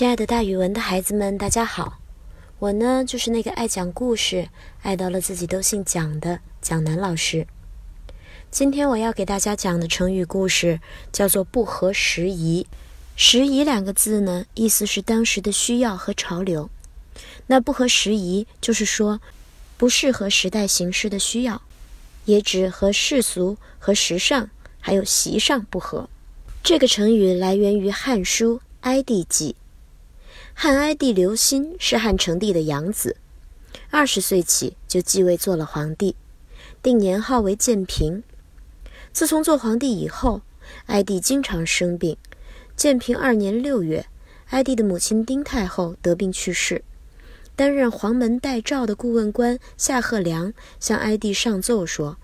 亲爱的，大语文的孩子们，大家好！我呢，就是那个爱讲故事、爱到了自己都姓蒋的蒋楠老师。今天我要给大家讲的成语故事叫做“不合时宜”。时宜两个字呢，意思是当时的需要和潮流。那不合时宜，就是说不适合时代形势的需要，也指和世俗、和时尚还有习上不合。这个成语来源于《汉书·哀帝纪》。汉哀帝刘歆是汉成帝的养子，二十岁起就继位做了皇帝，定年号为建平。自从做皇帝以后，哀帝经常生病。建平二年六月，哀帝的母亲丁太后得病去世。担任黄门代诏的顾问官夏贺良向哀帝上奏说：“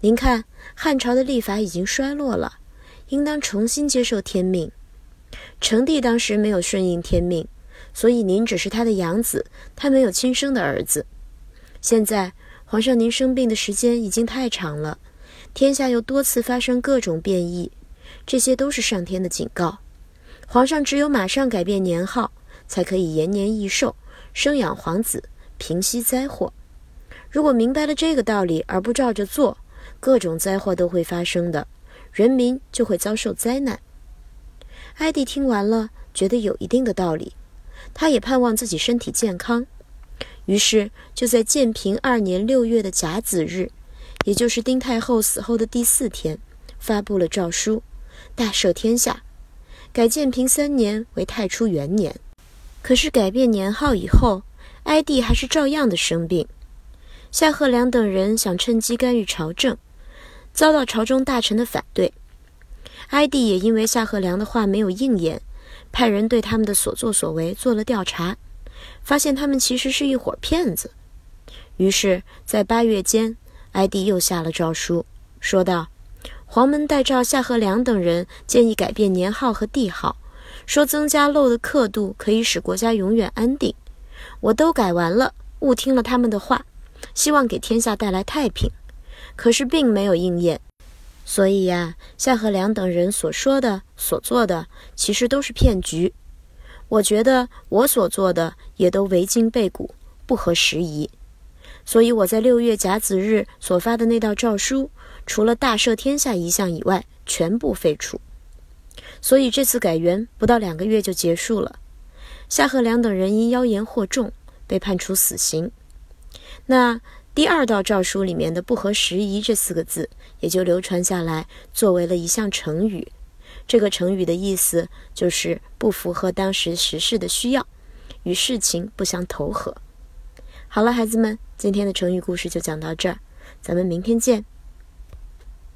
您看，汉朝的历法已经衰落了，应当重新接受天命。成帝当时没有顺应天命。”所以您只是他的养子，他没有亲生的儿子。现在皇上您生病的时间已经太长了，天下又多次发生各种变异，这些都是上天的警告。皇上只有马上改变年号，才可以延年益寿，生养皇子，平息灾祸。如果明白了这个道理而不照着做，各种灾祸都会发生的，人民就会遭受灾难。艾迪听完了，觉得有一定的道理。他也盼望自己身体健康，于是就在建平二年六月的甲子日，也就是丁太后死后的第四天，发布了诏书，大赦天下，改建平三年为太初元年。可是改变年号以后，哀帝还是照样的生病。夏贺良等人想趁机干预朝政，遭到朝中大臣的反对。哀帝也因为夏贺良的话没有应验。派人对他们的所作所为做了调查，发现他们其实是一伙骗子。于是，在八月间，哀帝又下了诏书，说道：“黄门代诏夏贺良等人建议改变年号和帝号，说增加漏的刻度可以使国家永远安定。我都改完了，误听了他们的话，希望给天下带来太平。可是并没有应验。”所以呀，夏河良等人所说的、所做的，其实都是骗局。我觉得我所做的也都违经背古，不合时宜。所以我在六月甲子日所发的那道诏书，除了大赦天下一项以外，全部废除。所以这次改元不到两个月就结束了。夏河良等人因妖言惑众，被判处死刑。那。第二道诏书里面的“不合时宜”这四个字，也就流传下来，作为了一项成语。这个成语的意思就是不符合当时时事的需要，与事情不相投合。好了，孩子们，今天的成语故事就讲到这儿，咱们明天见。